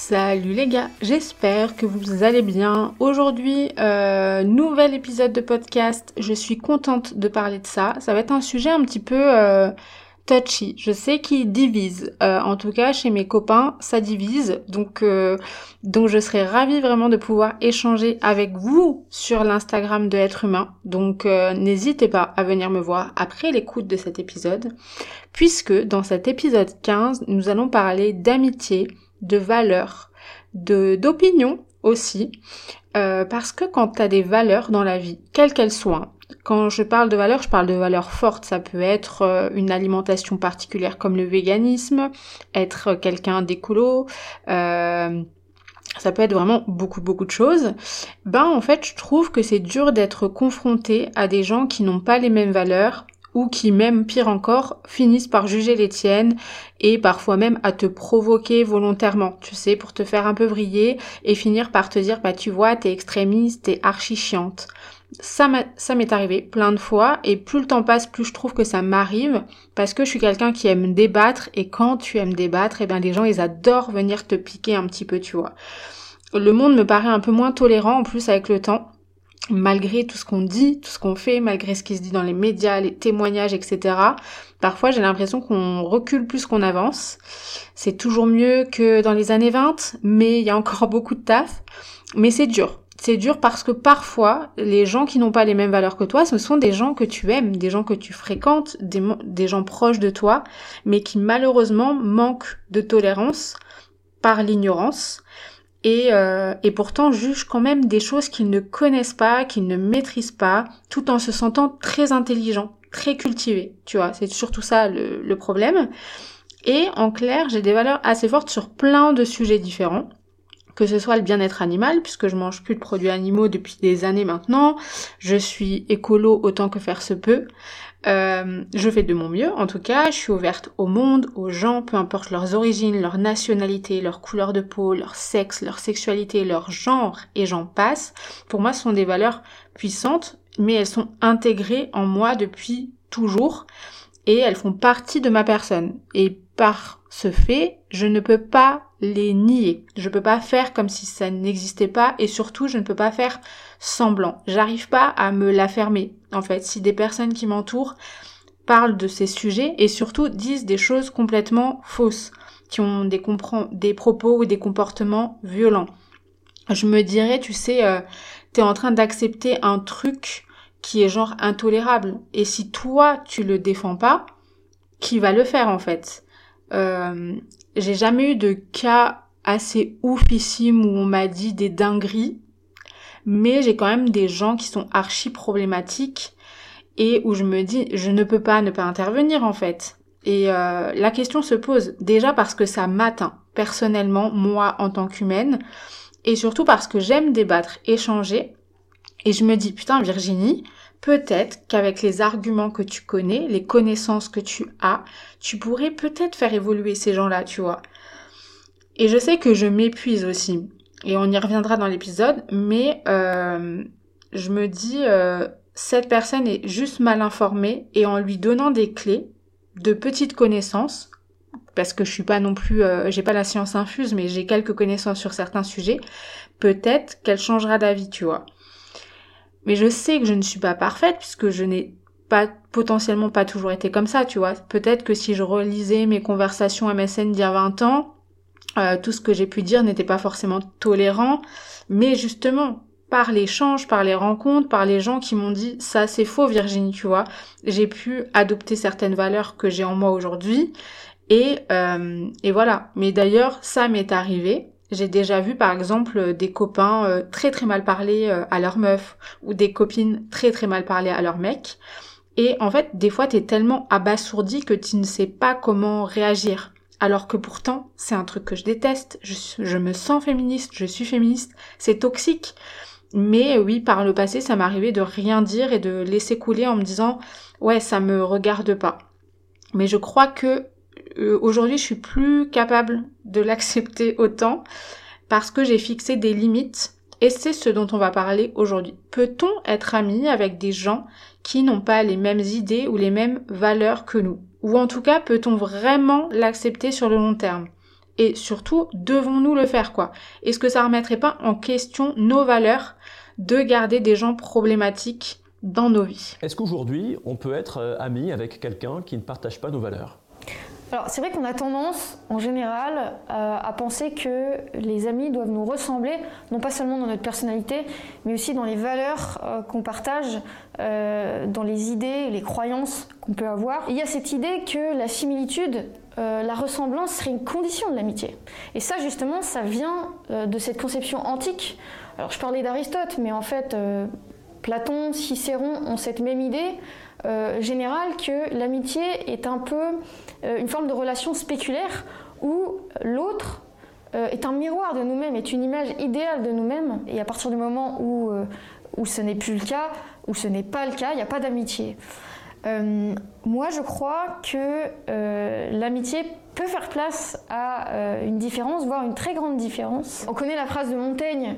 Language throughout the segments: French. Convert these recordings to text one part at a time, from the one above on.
Salut les gars, j'espère que vous allez bien. Aujourd'hui, euh, nouvel épisode de podcast. Je suis contente de parler de ça. Ça va être un sujet un petit peu euh, touchy. Je sais qu'il divise. Euh, en tout cas, chez mes copains, ça divise. Donc, donc je serais ravie vraiment de pouvoir échanger avec vous sur l'Instagram de Être Humain. Donc, n'hésitez pas à venir me voir après l'écoute de cet épisode, puisque dans cet épisode 15, nous allons parler d'amitié de valeurs, de d'opinion aussi, euh, parce que quand tu as des valeurs dans la vie, quelles qu'elles soient, quand je parle de valeurs, je parle de valeurs fortes. Ça peut être euh, une alimentation particulière comme le véganisme, être quelqu'un d'écolo, euh, ça peut être vraiment beaucoup beaucoup de choses. Ben en fait, je trouve que c'est dur d'être confronté à des gens qui n'ont pas les mêmes valeurs ou qui même pire encore finissent par juger les tiennes et parfois même à te provoquer volontairement, tu sais, pour te faire un peu vriller et finir par te dire bah tu vois t'es extrémiste, t'es archi chiante. Ça m'est arrivé plein de fois et plus le temps passe, plus je trouve que ça m'arrive parce que je suis quelqu'un qui aime débattre et quand tu aimes débattre, eh bien les gens ils adorent venir te piquer un petit peu, tu vois. Le monde me paraît un peu moins tolérant en plus avec le temps malgré tout ce qu'on dit, tout ce qu'on fait, malgré ce qui se dit dans les médias, les témoignages, etc. Parfois, j'ai l'impression qu'on recule plus qu'on avance. C'est toujours mieux que dans les années 20, mais il y a encore beaucoup de taf. Mais c'est dur. C'est dur parce que parfois, les gens qui n'ont pas les mêmes valeurs que toi, ce sont des gens que tu aimes, des gens que tu fréquentes, des, des gens proches de toi, mais qui malheureusement manquent de tolérance par l'ignorance et, euh, et pourtant jugent quand même des choses qu'ils ne connaissent pas, qu'ils ne maîtrisent pas, tout en se sentant très intelligents, très cultivés. Tu vois, c'est surtout ça le, le problème. Et en clair, j'ai des valeurs assez fortes sur plein de sujets différents que ce soit le bien-être animal, puisque je mange plus de produits animaux depuis des années maintenant, je suis écolo autant que faire se peut, euh, je fais de mon mieux, en tout cas, je suis ouverte au monde, aux gens, peu importe leurs origines, leur nationalité, leur couleur de peau, leur sexe, leur sexualité, leur genre, et j'en passe. Pour moi, ce sont des valeurs puissantes, mais elles sont intégrées en moi depuis toujours, et elles font partie de ma personne. Et par ce fait, je ne peux pas les nier. Je peux pas faire comme si ça n'existait pas, et surtout, je ne peux pas faire semblant. J'arrive pas à me la fermer. En fait, si des personnes qui m'entourent parlent de ces sujets et surtout disent des choses complètement fausses, qui ont des, des propos ou des comportements violents. Je me dirais, tu sais, euh, t'es en train d'accepter un truc qui est genre intolérable. Et si toi, tu le défends pas, qui va le faire en fait? Euh, J'ai jamais eu de cas assez oufissimes où on m'a dit des dingueries mais j'ai quand même des gens qui sont archi problématiques et où je me dis je ne peux pas ne pas intervenir en fait. Et euh, la question se pose déjà parce que ça m'atteint personnellement moi en tant qu'humaine et surtout parce que j'aime débattre, échanger et je me dis putain Virginie, peut-être qu'avec les arguments que tu connais, les connaissances que tu as, tu pourrais peut-être faire évoluer ces gens-là, tu vois. Et je sais que je m'épuise aussi et on y reviendra dans l'épisode, mais euh, je me dis, euh, cette personne est juste mal informée et en lui donnant des clés, de petites connaissances, parce que je suis pas non plus, euh, j'ai pas la science infuse, mais j'ai quelques connaissances sur certains sujets, peut-être qu'elle changera d'avis, tu vois. Mais je sais que je ne suis pas parfaite puisque je n'ai pas potentiellement pas toujours été comme ça, tu vois. Peut-être que si je relisais mes conversations MSN d'il y a 20 ans, euh, tout ce que j'ai pu dire n'était pas forcément tolérant, mais justement, par l'échange, par les rencontres, par les gens qui m'ont dit ça c'est faux Virginie, tu vois. J'ai pu adopter certaines valeurs que j'ai en moi aujourd'hui et, euh, et voilà. Mais d'ailleurs ça m'est arrivé. J'ai déjà vu par exemple des copains euh, très très mal parler euh, à leur meuf ou des copines très très mal parler à leur mec. Et en fait, des fois, t'es tellement abasourdi que tu ne sais pas comment réagir. Alors que pourtant, c'est un truc que je déteste. Je, je me sens féministe, je suis féministe. C'est toxique. Mais oui, par le passé, ça m'arrivait de rien dire et de laisser couler en me disant ouais, ça me regarde pas. Mais je crois que euh, aujourd'hui, je suis plus capable de l'accepter autant parce que j'ai fixé des limites et c'est ce dont on va parler aujourd'hui. Peut-on être ami avec des gens qui n'ont pas les mêmes idées ou les mêmes valeurs que nous? Ou en tout cas, peut-on vraiment l'accepter sur le long terme? Et surtout, devons-nous le faire quoi? Est-ce que ça remettrait pas en question nos valeurs de garder des gens problématiques dans nos vies? Est-ce qu'aujourd'hui, on peut être euh, ami avec quelqu'un qui ne partage pas nos valeurs? Alors c'est vrai qu'on a tendance, en général, euh, à penser que les amis doivent nous ressembler, non pas seulement dans notre personnalité, mais aussi dans les valeurs euh, qu'on partage, dans les idées, les croyances qu'on peut avoir. il y a cette idée que la similitude euh, la ressemblance serait une condition de l'amitié. Et ça, justement, ça vient euh, de cette conception antique. Alors, je parlais d'Aristote, mais en fait, euh, Platon, Cicéron ont cette même idée générale que l'amitié est un peu une forme de relation spéculaire où l'autre est un miroir de nous-mêmes, est une image idéale de nous-mêmes. Et à partir du moment où, où ce n'est plus le cas, où ce n'est pas le cas, il n'y a pas d'amitié. Euh, moi, je crois que euh, l'amitié peut faire place à euh, une différence, voire une très grande différence. On connaît la phrase de Montaigne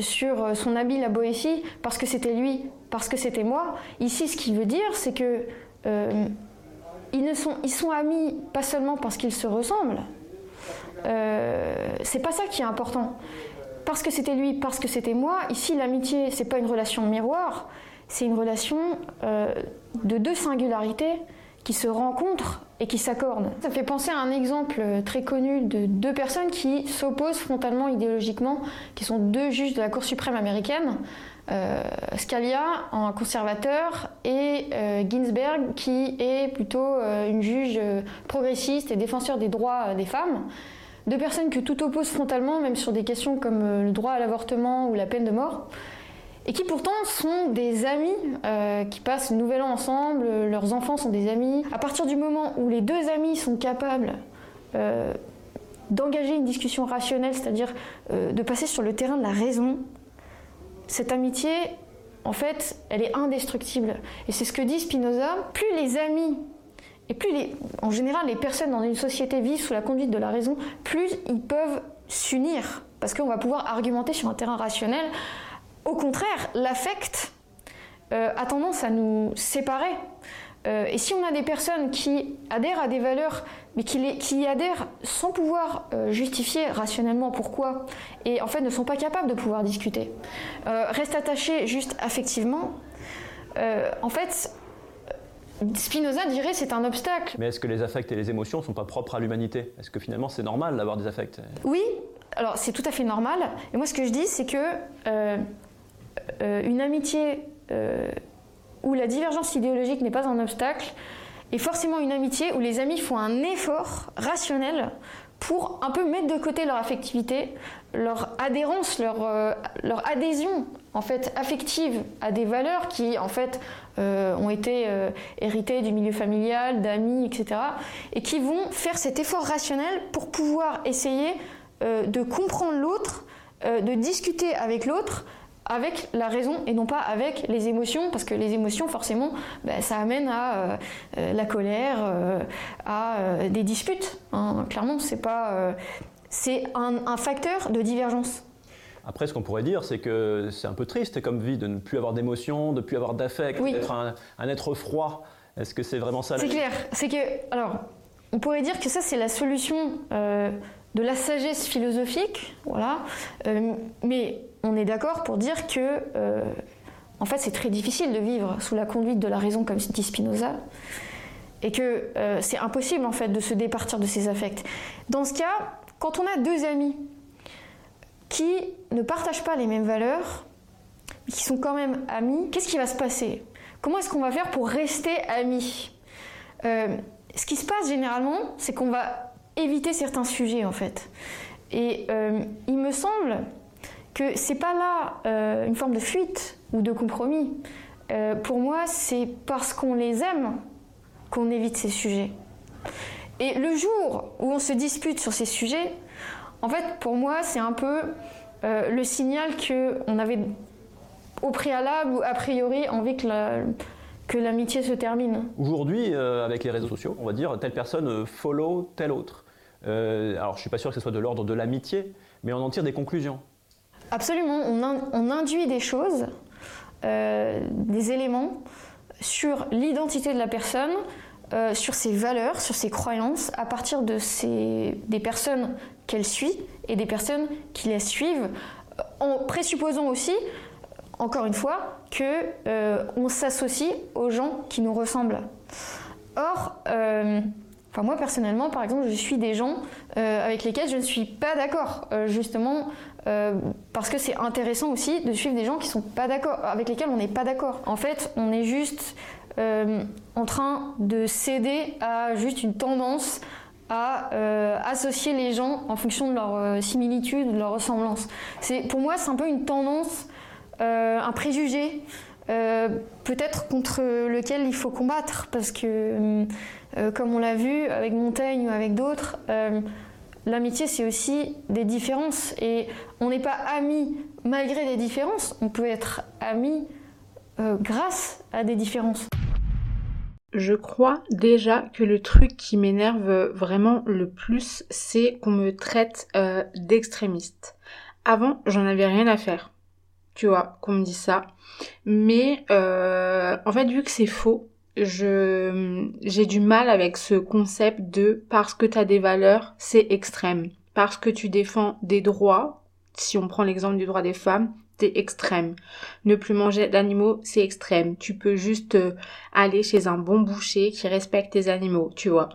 sur son habit la Boétie, parce que c'était lui, parce que c'était moi. Ici, ce qu'il veut dire, c'est que ils, ne sont, ils sont amis pas seulement parce qu'ils se ressemblent. c'est pas ça qui est important. Parce que c'était lui, parce que c'était moi. Ici, l'amitié, c'est pas une relation miroir, c'est une relation de deux singularités qui se rencontrent et qui s'accordent. Ça fait penser à un exemple très connu de deux personnes qui s'opposent frontalement idéologiquement, qui sont deux juges de la Cour suprême américaine, euh, Scalia, un conservateur, et euh, Ginsberg, qui est plutôt euh, une juge progressiste et défenseur des droits des femmes. Deux personnes que tout oppose frontalement, même sur des questions comme le droit à l'avortement ou la peine de mort et qui pourtant sont des amis euh, qui passent le nouvel an ensemble, leurs enfants sont des amis. À partir du moment où les deux amis sont capables euh, d'engager une discussion rationnelle, c'est-à-dire euh, de passer sur le terrain de la raison, cette amitié, en fait, elle est indestructible. Et c'est ce que dit Spinoza, plus les amis et plus en général les personnes dans une société vivent sous la conduite de la raison, plus ils peuvent s'unir, parce qu'on va pouvoir argumenter sur un terrain rationnel au contraire, l'affect euh, a tendance à nous séparer. Euh, et si on a des personnes qui adhèrent à des valeurs, mais qui, y adhèrent sans pouvoir euh, justifier rationnellement pourquoi, et en fait ne sont pas capables de pouvoir discuter, restent attachés juste affectivement, en fait, Spinoza dirait c'est un obstacle. Mais est-ce que les affects et les émotions ne sont pas propres à l'humanité? Est-ce que finalement c'est normal d'avoir des affects? Oui, alors c'est tout à fait normal. Et moi ce que je dis c'est que une amitié euh, où la divergence idéologique n'est pas un obstacle est forcément une amitié où les amis font un effort rationnel pour un peu mettre de côté leur affectivité, leur adhérence, leur, euh, leur adhésion en fait affective à des valeurs qui en fait ont été héritées du milieu familial, d'amis, etc. et qui vont faire cet effort rationnel pour pouvoir essayer de comprendre l'autre, de discuter avec l'autre avec la raison et non pas avec les émotions, parce que les émotions, forcément, ben, ça amène à euh, euh, la colère, euh, à des disputes. Hein. Clairement, c'est pas, c'est un, facteur de divergence. Après, ce qu'on pourrait dire, c'est que c'est un peu triste comme vie de ne plus avoir d'émotions, de ne plus avoir d'affect, d'être un, être froid. Est-ce que c'est vraiment ça C'est clair. C'est que, alors, on pourrait dire que ça, c'est la solution de la sagesse philosophique, voilà. mais on est d'accord pour dire que, euh, en fait, c'est très difficile de vivre sous la conduite de la raison, comme dit Spinoza, et que euh, c'est impossible, en fait, de se départir de ses affects. Dans ce cas, quand on a deux amis qui ne partagent pas les mêmes valeurs, qui sont quand même amis, qu'est-ce qui va se passer? Comment est-ce qu'on va faire pour rester amis? Euh, Ce qui se passe généralement, c'est qu'on va éviter certains sujets en fait. Et euh, il me semble que c'est pas là euh, une forme de fuite ou de compromis. pour moi, c'est parce qu'on les aime qu'on évite ces sujets. Et le jour où on se dispute sur ces sujets, en fait, pour moi, c'est un peu le signal qu'on avait au préalable ou a priori envie que que l'amitié se termine. Aujourd'hui, euh, avec les réseaux sociaux, on va dire telle personne euh, follow telle autre. Euh, alors, je suis pas sûr que ce soit de l'ordre de l'amitié, mais on en tire des conclusions. Absolument, on, induit des choses, des éléments sur l'identité de la personne, sur ses valeurs, sur ses croyances, à partir de ces, des personnes qu'elle suit et des personnes qui la suivent, en présupposant aussi encore une fois, que euh, on s'associe aux gens qui nous ressemblent. Or, euh, enfin moi personnellement, par exemple, je suis des gens euh, avec lesquels je ne suis pas d'accord, justement parce que c'est intéressant aussi de suivre des gens qui sont pas d'accord, avec lesquels on n'est pas d'accord. En fait, on est juste en train de céder à juste une tendance à associer les gens en fonction de leur similitude, de leur ressemblance. Pour moi c'est un peu une tendance euh, un préjugé, euh, peut-être contre lequel il faut combattre, parce que, euh, comme on l'a vu avec Montaigne ou avec d'autres, l'amitié c'est aussi des différences, et on n'est pas amis malgré des différences, on peut être amis grâce à des différences. Je crois déjà que le truc qui m'énerve vraiment le plus, c'est qu'on me traite d'extrémiste. Avant, j'en avais rien à faire tu vois, qu'on me dit ça. Mais euh, en fait, vu que c'est faux, je j'ai du mal avec ce concept de parce que tu as des valeurs, c'est extrême. Parce que tu défends des droits, si on prend l'exemple du droit des femmes, c'est extrême. Ne plus manger d'animaux, c'est extrême. Tu peux juste euh, aller chez un bon boucher qui respecte tes animaux, tu vois.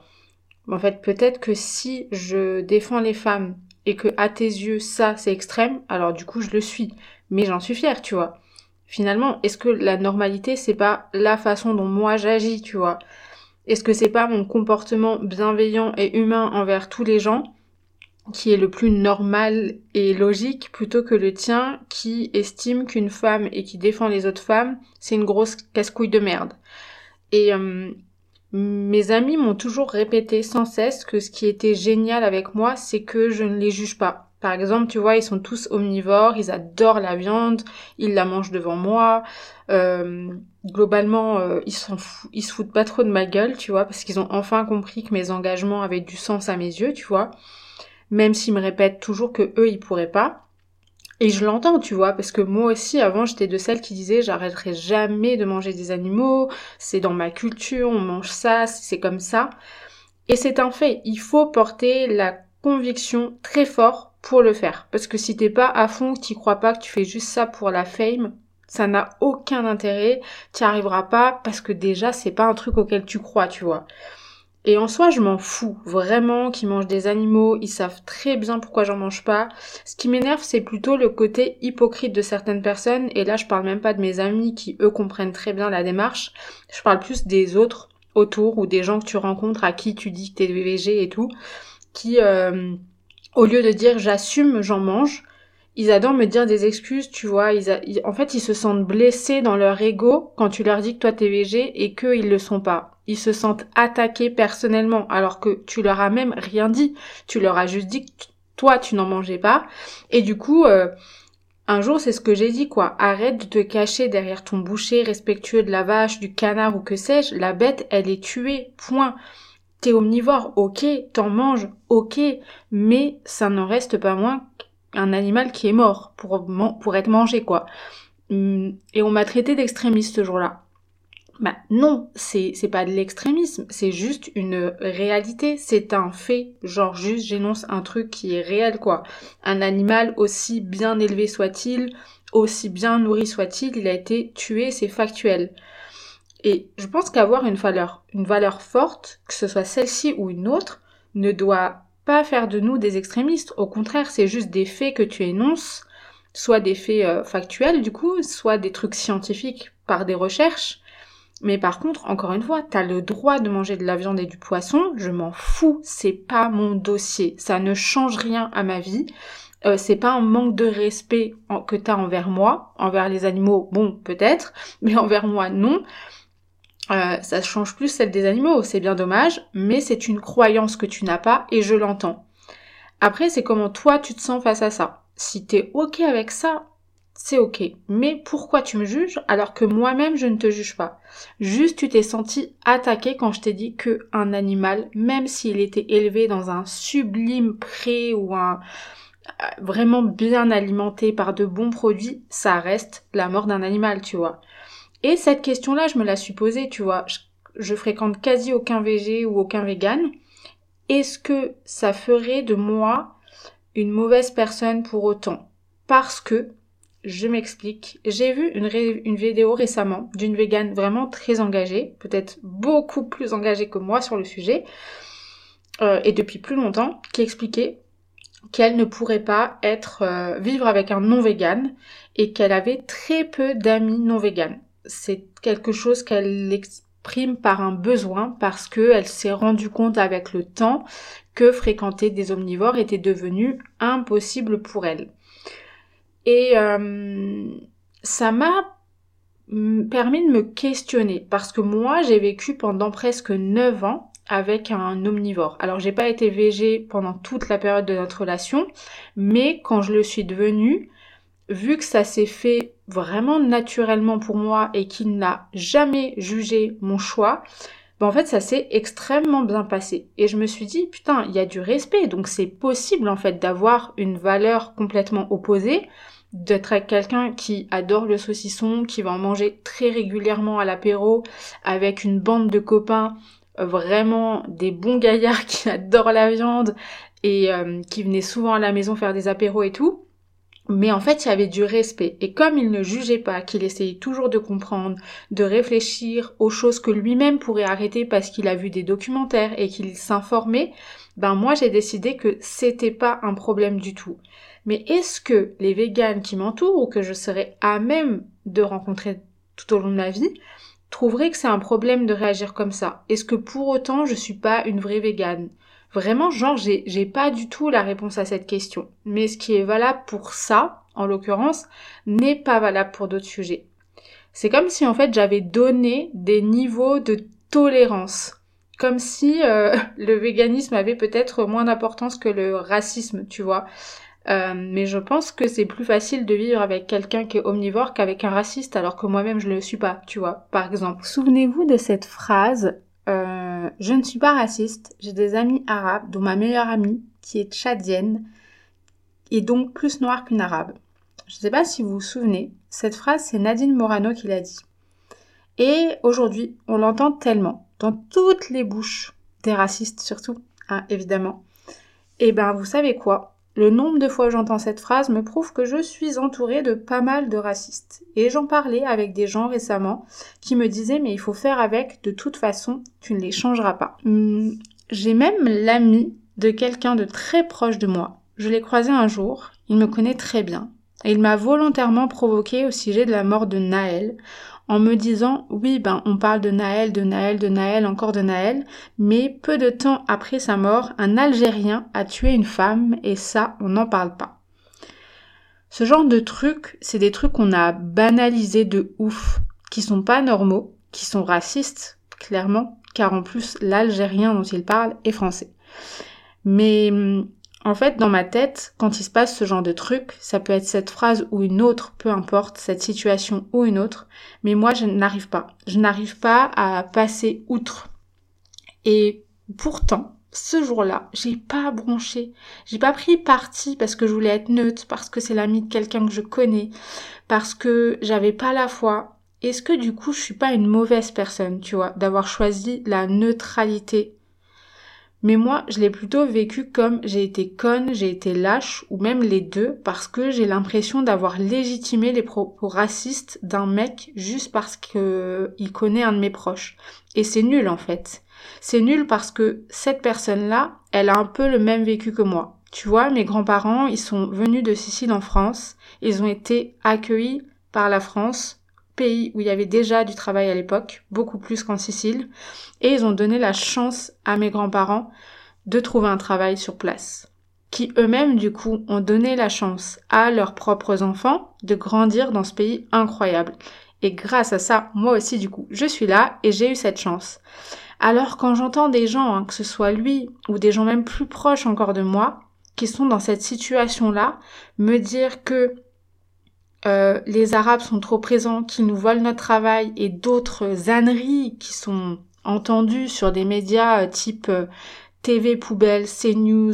En fait, peut-être que si je défends les femmes et que à tes yeux ça c'est extrême, alors du coup je le suis mais j'en suis fière, tu vois. Finalement, est-ce que la normalité, c'est pas la façon dont moi j'agis, tu vois? Est-ce que c'est pas mon comportement bienveillant et humain envers tous les gens qui est le plus normal et logique plutôt que le tien qui estime qu'une femme et qui défend les autres femmes, c'est une grosse casse-couille de merde? Et euh, mes amis m'ont toujours répété sans cesse que ce qui était génial avec moi, c'est que je ne les juge pas. Par exemple, tu vois, ils sont tous omnivores, ils adorent la viande, ils la mangent devant moi. Euh, globalement, euh, ils, ils se foutent pas trop de ma gueule, tu vois, parce qu'ils ont enfin compris que mes engagements avaient du sens à mes yeux, tu vois. Même s'ils me répètent toujours que eux, ils pourraient pas. Et je l'entends, tu vois, parce que moi aussi, avant, j'étais de celles qui disaient j'arrêterai jamais de manger des animaux, c'est dans ma culture, on mange ça, c'est comme ça. Et c'est un fait, il faut porter la conviction très fort pour le faire. Parce que si t'es pas à fond, que t'y crois pas, que tu fais juste ça pour la fame, ça n'a aucun intérêt, t'y arriveras pas parce que déjà c'est pas un truc auquel tu crois, tu vois. Et en soi, je m'en fous vraiment qu'ils mangent des animaux, ils savent très bien pourquoi j'en mange pas. Ce qui m'énerve, c'est plutôt le côté hypocrite de certaines personnes, et là je parle même pas de mes amis qui eux comprennent très bien la démarche, je parle plus des autres autour ou des gens que tu rencontres à qui tu dis que t'es VG et tout, qui euh, au lieu de dire j'assume, j'en mange, ils adorent me dire des excuses, tu vois. Ils, en fait, ils se sentent blessés dans leur ego quand tu leur dis que toi t'es végé et qu'ils le sont pas. Ils se sentent attaqués personnellement alors que tu leur as même rien dit. Tu leur as juste dit que toi tu n'en mangeais pas. Et du coup, euh, un jour c'est ce que j'ai dit quoi. Arrête de te cacher derrière ton boucher respectueux de la vache, du canard ou que sais-je. La bête, elle est tuée. Point. T'es omnivore, ok, t'en manges, ok, mais ça n'en reste pas moins qu'un animal qui est mort pour, pour être mangé, quoi. Hum, et on m'a traité d'extrémiste ce jour-là. Bah non, c'est pas de l'extrémisme, c'est juste une réalité, c'est un fait, genre juste j'énonce un truc qui est réel quoi. Un animal aussi bien élevé soit-il, aussi bien nourri soit-il, il a été tué, c'est factuel. Et je pense qu'avoir une valeur, une valeur forte, que ce soit celle-ci ou une autre, ne doit pas faire de nous des extrémistes. Au contraire, c'est juste des faits que tu énonces soit des faits euh, factuels du coup, soit des trucs scientifiques par des recherches. Mais par contre, encore une fois, t'as le droit de manger de la viande et du poisson, je m'en fous, c'est pas mon dossier, ça ne change rien à ma vie. Euh, c'est pas un manque de respect que t'as envers moi, envers les animaux, bon peut-être, mais envers moi non. Euh, ça change plus celle des animaux, c'est bien dommage, mais c'est une croyance que tu n'as pas et je l'entends. Après, c'est comment toi tu te sens face à ça. Si t'es ok avec ça, c'est ok. Mais pourquoi tu me juges alors que moi-même je ne te juge pas? Juste tu t'es senti attaqué quand je t'ai dit que un animal, même s'il était élevé dans un sublime pré ou un euh, vraiment bien alimenté par de bons produits, ça reste la mort d'un animal, tu vois. Et cette question-là, je me la suis posée, tu vois. Je, fréquente quasi aucun végé ou aucun vegan. Est-ce que ça ferait de moi une mauvaise personne pour autant? Parce que, je m'explique, j'ai vu une, vidéo récemment d'une végane vraiment très engagée, peut-être beaucoup plus engagée que moi sur le sujet, euh, et depuis plus longtemps, qui expliquait qu'elle ne pourrait pas être euh, vivre avec un non vegan et qu'elle avait très peu d'amis non vegan c'est quelque chose qu'elle exprime par un besoin parce qu'elle s'est rendue compte avec le temps que fréquenter des omnivores était devenu impossible pour elle. Et euh, ça m'a permis de me questionner parce que moi j'ai vécu pendant presque 9 ans avec un omnivore. Alors j'ai pas été végé pendant toute la période de notre relation, mais quand je le suis devenue, vu que ça s'est fait vraiment naturellement pour moi et qu'il n'a jamais jugé mon choix, ben en fait ça s'est extrêmement bien passé. Et je me suis dit, putain, il y a du respect, donc c'est possible en fait d'avoir une valeur complètement opposée, d'être avec quelqu'un qui adore le saucisson, qui va en manger très régulièrement à l'apéro, avec une bande de copains euh, vraiment des bons gaillards qui adorent la viande et euh, qui venaient souvent à la maison faire des apéros et tout. Mais en fait, il y avait du respect. Et comme il ne jugeait pas, qu'il essayait toujours de comprendre, de réfléchir aux choses que lui-même pourrait arrêter parce qu'il a vu des documentaires et qu'il s'informait, ben moi j'ai décidé que c'était pas un problème du tout. Mais est-ce que les véganes qui m'entourent ou que je serais à même de rencontrer tout au long de ma vie trouveraient que c'est un problème de réagir comme ça? Est-ce que pour autant je suis pas une vraie végane? Vraiment, genre, j'ai, pas du tout la réponse à cette question. Mais ce qui est valable pour ça, en l'occurrence, n'est pas valable pour d'autres sujets. C'est comme si en fait j'avais donné des niveaux de tolérance. Comme si euh, le véganisme avait peut-être moins d'importance que le racisme, tu vois. Euh, mais je pense que c'est plus facile de vivre avec quelqu'un qui est omnivore qu'avec un raciste, alors que moi-même je ne le suis pas, tu vois, par exemple. Souvenez-vous de cette phrase euh, je ne suis pas raciste, j'ai des amis arabes, dont ma meilleure amie, qui est tchadienne, est donc plus noire qu'une arabe. Je ne sais pas si vous vous souvenez, cette phrase, c'est Nadine Morano qui l'a dit. Et aujourd'hui, on l'entend tellement, dans toutes les bouches des racistes surtout, hein, évidemment. Et eh ben, vous savez quoi? Le nombre de fois où j'entends cette phrase me prouve que je suis entourée de pas mal de racistes. Et j'en parlais avec des gens récemment qui me disaient mais il faut faire avec, de toute façon, tu ne les changeras pas. Hmm, j'ai même l'ami de quelqu'un de très proche de moi. Je l'ai croisé un jour, il me connaît très bien. Et il m'a volontairement provoqué au sujet de la mort de Naël en me disant oui ben on parle de Naël, de Naël, de Naël, encore de Naël, mais peu de temps après sa mort, un Algérien a tué une femme et ça on n'en parle pas. Ce genre de trucs, c'est des trucs qu'on a banalisés de ouf, qui sont pas normaux, qui sont racistes, clairement, car en plus l'Algérien dont il parle est français. Mais hum, en fait, dans ma tête, quand il se passe ce genre de truc, ça peut être cette phrase ou une autre, peu importe, cette situation ou une autre, mais moi je n'arrive pas. Je n'arrive pas à passer outre. Et pourtant, ce jour-là, j'ai pas bronché. J'ai pas pris parti parce que je voulais être neutre, parce que c'est l'ami de quelqu'un que je connais, parce que j'avais pas la foi. Est-ce que du coup je suis pas une mauvaise personne, tu vois, d'avoir choisi la neutralité mais moi, je l'ai plutôt vécu comme j'ai été conne, j'ai été lâche, ou même les deux, parce que j'ai l'impression d'avoir légitimé les propos racistes d'un mec juste parce que il connaît un de mes proches. Et c'est nul en fait. C'est nul parce que cette personne-là, elle a un peu le même vécu que moi. Tu vois, mes grands-parents, ils sont venus de Sicile en France. Ils ont été accueillis par la France, pays où il y avait déjà du travail à l'époque, beaucoup plus qu'en Sicile. Et ils ont donné la chance à mes grands-parents de trouver un travail sur place. Qui eux-mêmes, du coup, ont donné la chance à leurs propres enfants de grandir dans ce pays incroyable. Et grâce à ça, moi aussi, du coup, je suis là et j'ai eu cette chance. Alors quand j'entends des gens, hein, que ce soit lui ou des gens même plus proches encore de moi, qui sont dans cette situation-là, me dire que euh, les Arabes sont trop présents, qu'ils nous volent notre travail et d'autres âneries qui sont entendues sur des médias euh, type euh, TV Poubelle, CNews,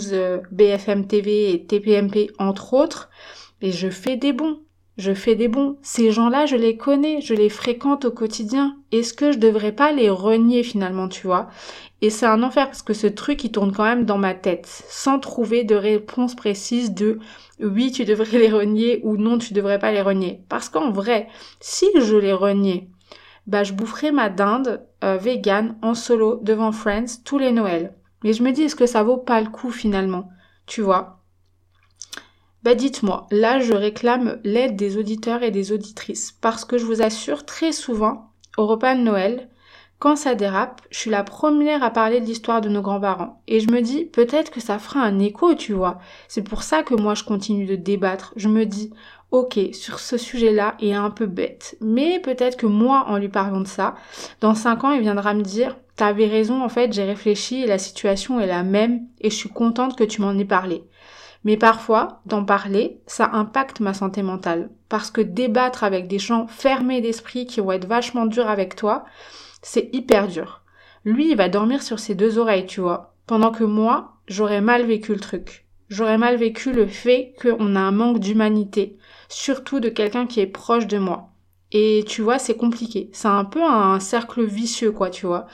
BFM TV et TPMP entre autres, et je fais des bons je fais des bons. Ces gens-là, je les connais, je les fréquente au quotidien. Est-ce que je devrais pas les renier finalement, tu vois? Et c'est un enfer parce que ce truc, il tourne quand même dans ma tête, sans trouver de réponse précise de oui, tu devrais les renier ou non, tu devrais pas les renier. Parce qu'en vrai, si je les reniais, bah je boufferais ma dinde euh, vegan en solo devant Friends tous les Noëls. Mais je me dis, est-ce que ça vaut pas le coup finalement? Tu vois? Bah dites-moi, là je réclame l'aide des auditeurs et des auditrices, parce que je vous assure très souvent, au repas de Noël, quand ça dérape, je suis la première à parler de l'histoire de nos grands-parents. Et je me dis, peut-être que ça fera un écho, tu vois. C'est pour ça que moi je continue de débattre. Je me dis, ok, sur ce sujet-là, il est un peu bête. Mais peut-être que moi, en lui parlant de ça, dans cinq ans, il viendra me dire, t'avais raison, en fait, j'ai réfléchi et la situation est la même et je suis contente que tu m'en aies parlé. Mais parfois, d'en parler, ça impacte ma santé mentale. Parce que débattre avec des gens fermés d'esprit qui vont être vachement durs avec toi, c'est hyper dur. Lui, il va dormir sur ses deux oreilles, tu vois. Pendant que moi, j'aurais mal vécu le truc. J'aurais mal vécu le fait qu'on a un manque d'humanité. Surtout de quelqu'un qui est proche de moi. Et tu vois, c'est compliqué. C'est un peu un cercle vicieux, quoi, tu vois.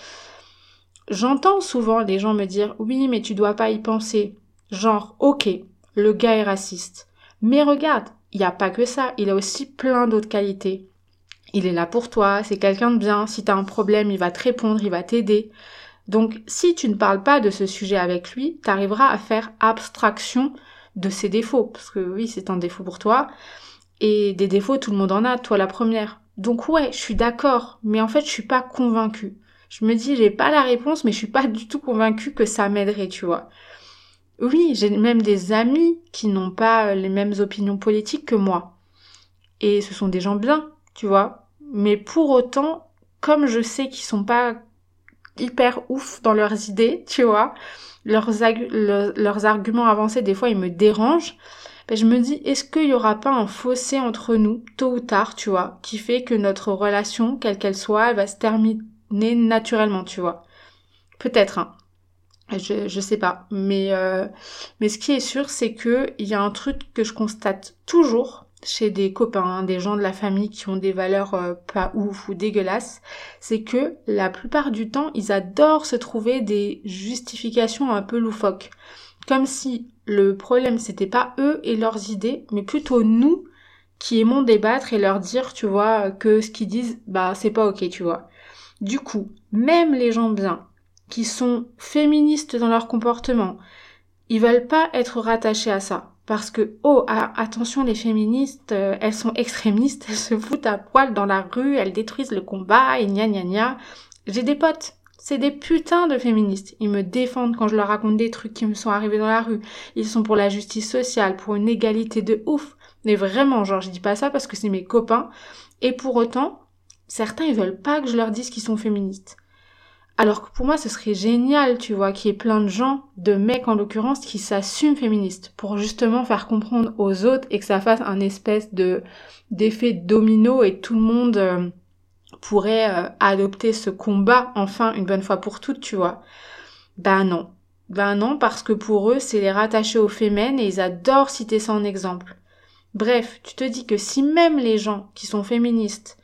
J'entends souvent les gens me dire oui, mais tu dois pas y penser. Genre, ok, le gars est raciste. Mais regarde, il n'y a pas que ça, il a aussi plein d'autres qualités. Il est là pour toi, c'est quelqu'un de bien, si t'as un problème, il va te répondre, il va t'aider. Donc si tu ne parles pas de ce sujet avec lui, t'arriveras à faire abstraction de ses défauts, parce que oui, c'est un défaut pour toi, et des défauts, tout le monde en a, toi la première. Donc ouais, je suis d'accord, mais en fait, je suis pas convaincue. Je me dis, j'ai pas la réponse, mais je suis pas du tout convaincue que ça m'aiderait, tu vois. Oui, j'ai même des amis qui n'ont pas euh, les mêmes opinions politiques que moi. Et ce sont des gens bien, tu vois. Mais pour autant, comme je sais qu'ils sont pas hyper ouf dans leurs idées, tu vois, leurs, leurs arguments avancés, des fois, ils me dérangent. Ben, je me dis, est-ce qu'il y aura pas un fossé entre nous, tôt ou tard, tu vois, qui fait que notre relation, quelle qu'elle soit, elle va se terminer naturellement, tu vois. Peut-être, hein. Je, je sais pas. Mais, euh, mais ce qui est sûr, c'est que il y a un truc que je constate toujours chez des copains, des gens de la famille qui ont des valeurs euh, pas ouf ou dégueulasses, c'est que la plupart du temps, ils adorent se trouver des justifications un peu loufoques. Comme si le problème c'était pas eux et leurs idées, mais plutôt nous qui aimons débattre et leur dire, tu vois, que ce qu'ils disent, bah c'est pas ok, tu vois. Du coup, même les gens bien, qui sont féministes dans leur comportement, ils veulent pas être rattachés à ça. Parce que, oh, attention, les féministes, euh, elles sont extrémistes, elles se foutent à poil dans la rue, elles détruisent le combat, et gna gna gna. J'ai des potes, c'est des putains de féministes. Ils me défendent quand je leur raconte des trucs qui me sont arrivés dans la rue. Ils sont pour la justice sociale, pour une égalité de ouf. Mais vraiment, genre, je dis pas ça parce que c'est mes copains. Et pour autant, certains, ils veulent pas que je leur dise qu'ils sont féministes. Alors que pour moi, ce serait génial, tu vois, qu'il y ait plein de gens, de mecs en l'occurrence, qui s'assument féministes pour justement faire comprendre aux autres et que ça fasse un espèce de d'effet domino et tout le monde euh, pourrait euh, adopter ce combat enfin une bonne fois pour toutes, tu vois. Ben non. Ben non, parce que pour eux, c'est les rattacher aux fémènes et ils adorent citer ça en exemple. Bref, tu te dis que si même les gens qui sont féministes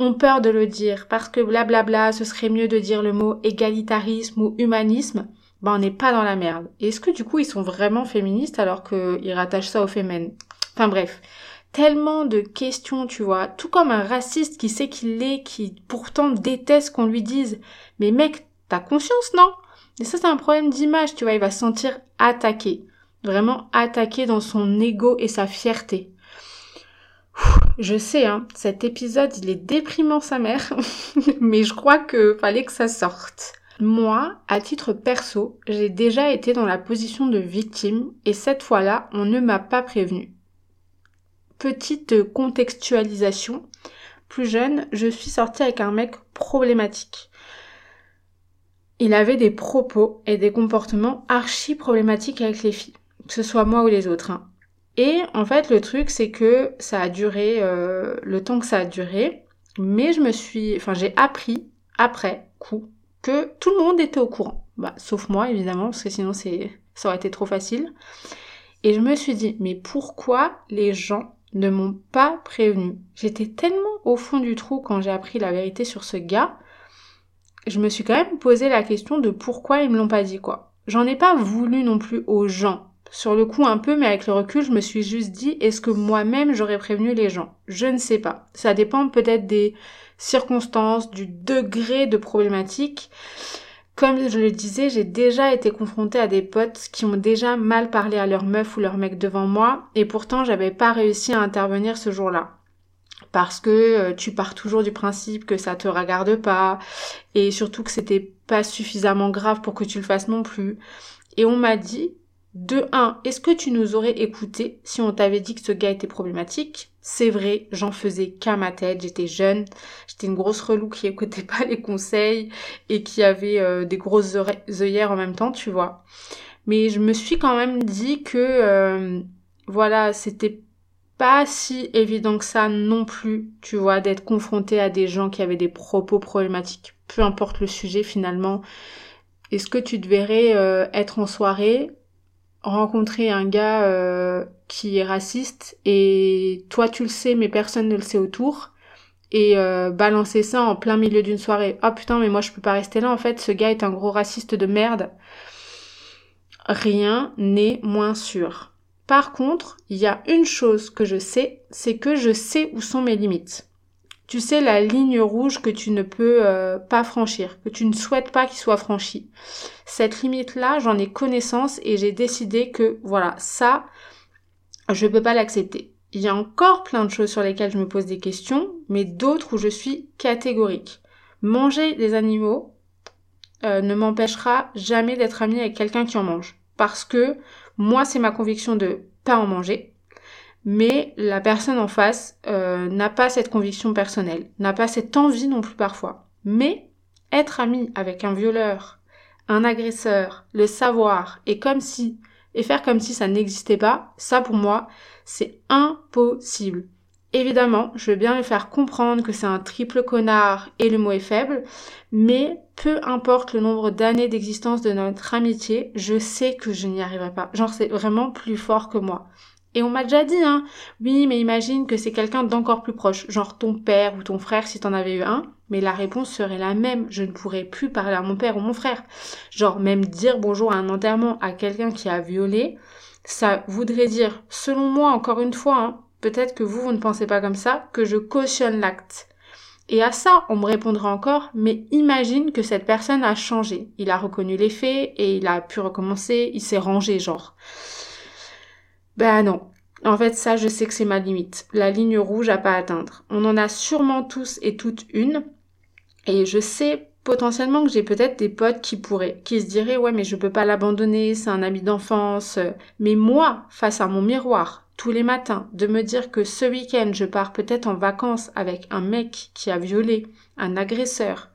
ont peur de le dire parce que blablabla, ce serait mieux de dire le mot égalitarisme ou humanisme, ben on n'est pas dans la merde. Est-ce que du coup ils sont vraiment féministes alors qu'ils rattachent ça aux fémènes Enfin bref, tellement de questions, tu vois, tout comme un raciste qui sait qu'il l'est, qui pourtant déteste qu'on lui dise. Mais mec, t'as conscience, non? Et ça c'est un problème d'image, tu vois, il va se sentir attaqué. vraiment attaqué dans son ego et sa fierté. Je sais, hein, cet épisode, il est déprimant sa mère, mais je crois que fallait que ça sorte. Moi, à titre perso, j'ai déjà été dans la position de victime et cette fois-là, on ne m'a pas prévenu. Petite contextualisation. Plus jeune, je suis sortie avec un mec problématique. Il avait des propos et des comportements archi problématiques avec les filles, que ce soit moi ou les autres. Hein. Et en fait, le truc, c'est que ça a duré euh, le temps que ça a duré, mais je me suis, enfin, j'ai appris après coup que tout le monde était au courant. Bah, sauf moi, évidemment, parce que sinon c'est, ça aurait été trop facile. Et je me suis dit, mais pourquoi les gens ne m'ont pas prévenu? J'étais tellement au fond du trou quand j'ai appris la vérité sur ce gars. Je me suis quand même posé la question de pourquoi ils me l'ont pas dit, quoi. J'en ai pas voulu non plus aux gens. Sur le coup un peu, mais avec le recul, je me suis juste dit, est-ce que moi-même j'aurais prévenu les gens? Je ne sais pas. Ça dépend peut-être des circonstances, du degré de problématique. Comme je le disais, j'ai déjà été confrontée à des potes qui ont déjà mal parlé à leur meuf ou leur mec devant moi, et pourtant j'avais pas réussi à intervenir ce jour-là. Parce que euh, tu pars toujours du principe que ça te regarde pas, et surtout que c'était pas suffisamment grave pour que tu le fasses non plus. Et on m'a dit, de 1, est-ce que tu nous aurais écouté si on t'avait dit que ce gars était problématique? C'est vrai, j'en faisais qu'à ma tête, j'étais jeune, j'étais une grosse relou qui écoutait pas les conseils et qui avait euh, des grosses œillères en même temps, tu vois. Mais je me suis quand même dit que euh, voilà, c'était pas si évident que ça non plus, tu vois, d'être confronté à des gens qui avaient des propos problématiques. Peu importe le sujet finalement. Est-ce que tu devrais euh, être en soirée rencontrer un gars euh, qui est raciste et toi tu le sais mais personne ne le sait autour et euh, balancer ça en plein milieu d'une soirée. Ah putain mais moi je peux pas rester là en fait, ce gars est un gros raciste de merde. Rien n'est moins sûr. Par contre, il y a une chose que je sais, c'est que je sais où sont mes limites tu sais, la ligne rouge que tu ne peux euh, pas franchir, que tu ne souhaites pas qu'il soit franchi. Cette limite-là, j'en ai connaissance et j'ai décidé que, voilà, ça, je ne peux pas l'accepter. Il y a encore plein de choses sur lesquelles je me pose des questions, mais d'autres où je suis catégorique. Manger des animaux euh, ne m'empêchera jamais d'être amie avec quelqu'un qui en mange. Parce que moi, c'est ma conviction de pas en manger mais la personne en face euh, n'a pas cette conviction personnelle, n'a pas cette envie non plus parfois. Mais être ami avec un violeur, un agresseur, le savoir et comme si et faire comme si ça n'existait pas, ça pour moi, c'est impossible. Évidemment, je veux bien lui faire comprendre que c'est un triple connard et le mot est faible, mais peu importe le nombre d'années d'existence de notre amitié, je sais que je n'y arriverai pas. Genre, c'est vraiment plus fort que moi. Et on m'a déjà dit, hein, oui, mais imagine que c'est quelqu'un d'encore plus proche, genre ton père ou ton frère si t'en avais eu un, mais la réponse serait la même, je ne pourrais plus parler à mon père ou mon frère. Genre même dire bonjour à un enterrement à quelqu'un qui a violé, ça voudrait dire, selon moi encore une fois, hein, peut-être que vous, vous ne pensez pas comme ça, que je cautionne l'acte. Et à ça, on me répondra encore, mais imagine que cette personne a changé. Il a reconnu les faits et il a pu recommencer, il s'est rangé, genre. Ben non. En fait, ça, je sais que c'est ma limite. La ligne rouge à pas atteindre. On en a sûrement tous et toutes une. Et je sais potentiellement que j'ai peut-être des potes qui pourraient, qui se diraient, ouais, mais je peux pas l'abandonner, c'est un ami d'enfance. Mais moi, face à mon miroir, tous les matins, de me dire que ce week-end, je pars peut-être en vacances avec un mec qui a violé, un agresseur,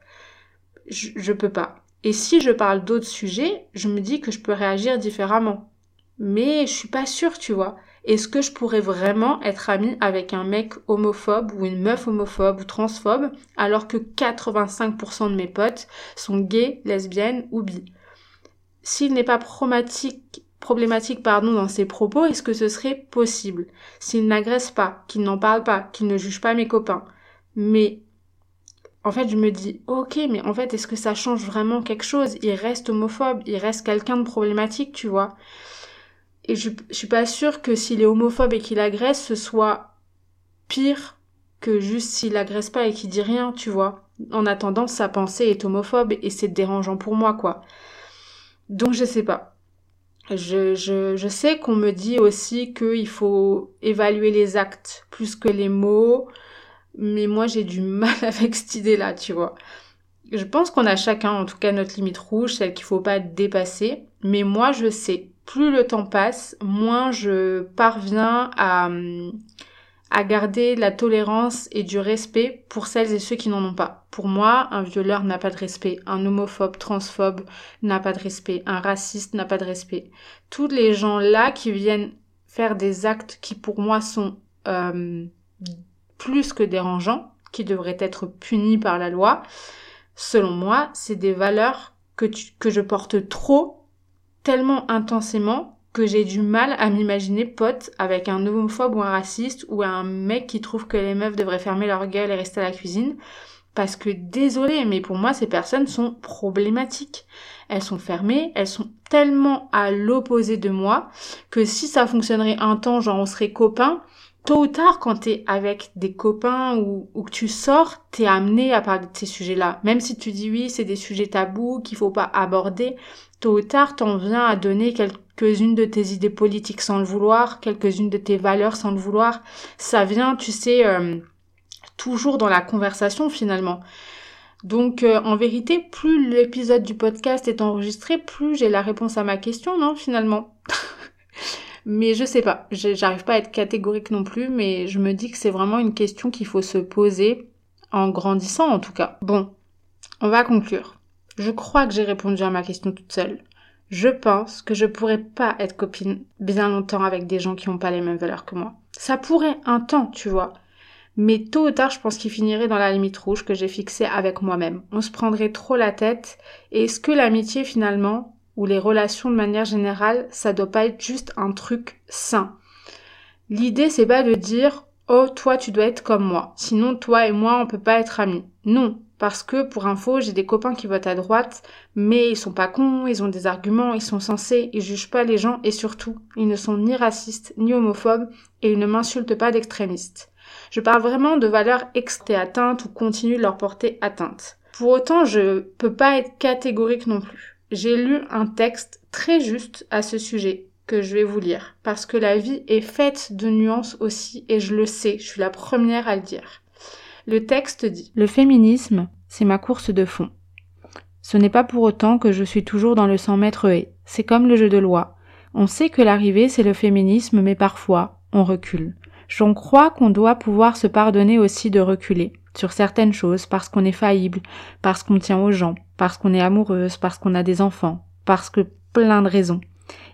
je, peux pas. Et si je parle d'autres sujets, je me dis que je peux réagir différemment mais je suis pas sûre, tu vois. Est-ce que je pourrais vraiment être amie avec un mec homophobe ou une meuf homophobe ou transphobe alors que 85% de mes potes sont gays, lesbiennes ou bi? S'il n'est pas problématique, problématique pardon, dans ses propos, est-ce que ce serait possible? S'il n'agresse pas, qu'il n'en parle pas, qu'il ne juge pas mes copains. Mais en fait, je me dis, ok, mais en fait, est-ce que ça change vraiment quelque chose? Il reste homophobe, il reste quelqu'un de problématique, tu vois. Et je, je suis pas sûre que s'il est homophobe et qu'il agresse, ce soit pire que juste s'il agresse pas et qu'il dit rien, tu vois. En attendant, sa pensée est homophobe et c'est dérangeant pour moi, quoi. Donc je sais pas. Je, je, je sais qu'on me dit aussi qu'il faut évaluer les actes plus que les mots, mais moi j'ai du mal avec cette idée-là, tu vois. Je pense qu'on a chacun, en tout cas, notre limite rouge, celle qu'il faut pas dépasser. Mais moi, je sais, plus le temps passe, moins je parviens à, à garder la tolérance et du respect pour celles et ceux qui n'en ont pas. Pour moi, un violeur n'a pas de respect, un homophobe, transphobe n'a pas de respect, un raciste n'a pas de respect. Tous les gens là qui viennent faire des actes qui pour moi sont euh, plus que dérangeants, qui devraient être punis par la loi, selon moi, c'est des valeurs que, que je porte trop, tellement intensément, que j'ai du mal à m'imaginer pote avec un homophobe ou un raciste ou un mec qui trouve que les meufs devraient fermer leur gueule et rester à la cuisine. Parce que désolé, mais pour moi, ces personnes sont problématiques. Elles sont fermées, elles sont tellement à l'opposé de moi que si ça fonctionnerait un temps, genre on serait copains, tôt ou tard, quand t'es avec des copains ou, que tu sors, t'es amené à parler de ces sujets-là. Même si tu dis oui, c'est des sujets tabous qu'il faut pas aborder, tôt ou tard, t'en viens à donner quelques-unes de tes idées politiques sans le vouloir, quelques-unes de tes valeurs sans le vouloir. Ça vient, tu sais, euh, toujours dans la conversation finalement. Donc euh, en vérité, plus l'épisode du podcast est enregistré, plus j'ai la réponse à ma question, non, finalement? Mais je sais pas, j'arrive pas à être catégorique non plus, mais je me dis que c'est vraiment une question qu'il faut se poser en grandissant en tout cas. Bon, on va conclure. Je crois que j'ai répondu à ma question toute seule. Je pense que je pourrais pas être copine bien longtemps avec des gens qui ont pas les mêmes valeurs que moi. Ça pourrait un temps, tu vois. Mais tôt ou tard, je pense qu'il finirait dans la limite rouge que j'ai fixée avec moi-même. On se prendrait trop la tête. Et est-ce que l'amitié finalement, ou les relations de manière générale, ça doit pas être juste un truc sain. L'idée c'est pas de dire oh toi tu dois être comme moi, sinon toi et moi on peut pas être amis. Non, parce que pour info j'ai des copains qui votent à droite, mais ils sont pas cons, ils ont des arguments, ils sont sensés, ils jugent pas les gens et surtout ils ne sont ni racistes ni homophobes et ils ne m'insultent pas d'extrémistes. Je parle vraiment de valeurs extré atteintes ou continuent de leur porter atteinte. Pour autant, je peux pas être catégorique non plus j'ai lu un texte très juste à ce sujet que je vais vous lire, parce que la vie est faite de nuances aussi, et je le sais, je suis la première à le dire. Le texte dit Le féminisme, c'est ma course de fond. Ce n'est pas pour autant que je suis toujours dans le 100 mètres haies, c'est comme le jeu de loi. On sait que l'arrivée, c'est le féminisme, mais parfois, on recule. J'en crois qu'on doit pouvoir se pardonner aussi de reculer sur certaines choses parce qu'on est faillible, parce qu'on tient aux gens, parce qu'on est amoureuse, parce qu'on a des enfants, parce que plein de raisons.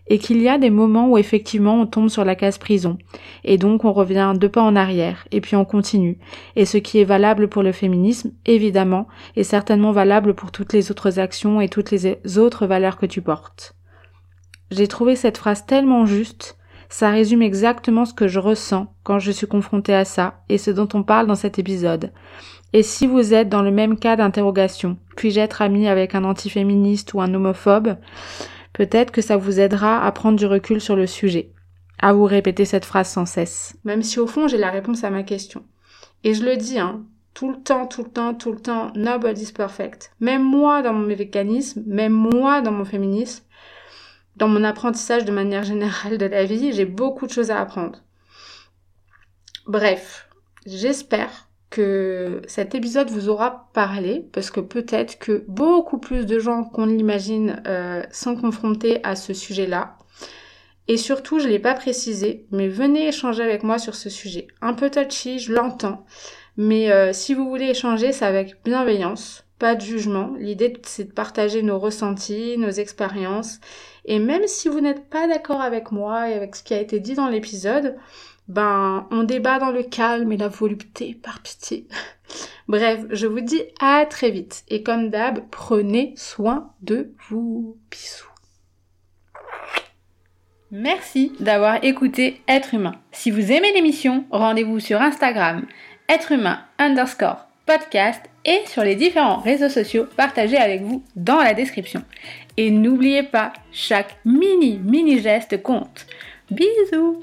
Et qu'il y a des moments où effectivement on tombe sur la case prison, et donc on revient deux pas en arrière, et puis on continue. Et ce qui est valable pour le féminisme, évidemment, est certainement valable pour toutes les autres actions et toutes les autres valeurs que tu portes. J'ai trouvé cette phrase tellement juste, ça résume exactement ce que je ressens quand je suis confrontée à ça et ce dont on parle dans cet épisode. Et si vous êtes dans le même cas d'interrogation, puis-je être amie avec un antiféministe ou un homophobe Peut-être que ça vous aidera à prendre du recul sur le sujet, à vous répéter cette phrase sans cesse. Même si au fond j'ai la réponse à ma question. Et je le dis, hein, tout le temps, tout le temps, tout le temps, nobody's perfect. Même moi dans mon mécanisme, même moi dans mon féminisme, dans mon apprentissage de manière générale de la vie, j'ai beaucoup de choses à apprendre. Bref, j'espère que cet épisode vous aura parlé parce que peut-être que beaucoup plus de gens qu'on l'imagine euh, sont confrontés à ce sujet-là. Et surtout, je ne l'ai pas précisé, mais venez échanger avec moi sur ce sujet. Un peu touchy, je l'entends, mais euh, si vous voulez échanger, c'est avec bienveillance, pas de jugement. L'idée, c'est de partager nos ressentis, nos expériences. Et même si vous n'êtes pas d'accord avec moi et avec ce qui a été dit dans l'épisode, ben, on débat dans le calme et la volupté, par pitié. Bref, je vous dis à très vite. Et comme d'hab, prenez soin de vous. Bisous. Merci d'avoir écouté Être Humain. Si vous aimez l'émission, rendez-vous sur Instagram, être humain underscore podcast et sur les différents réseaux sociaux partagés avec vous dans la description. Et n'oubliez pas, chaque mini mini geste compte. Bisous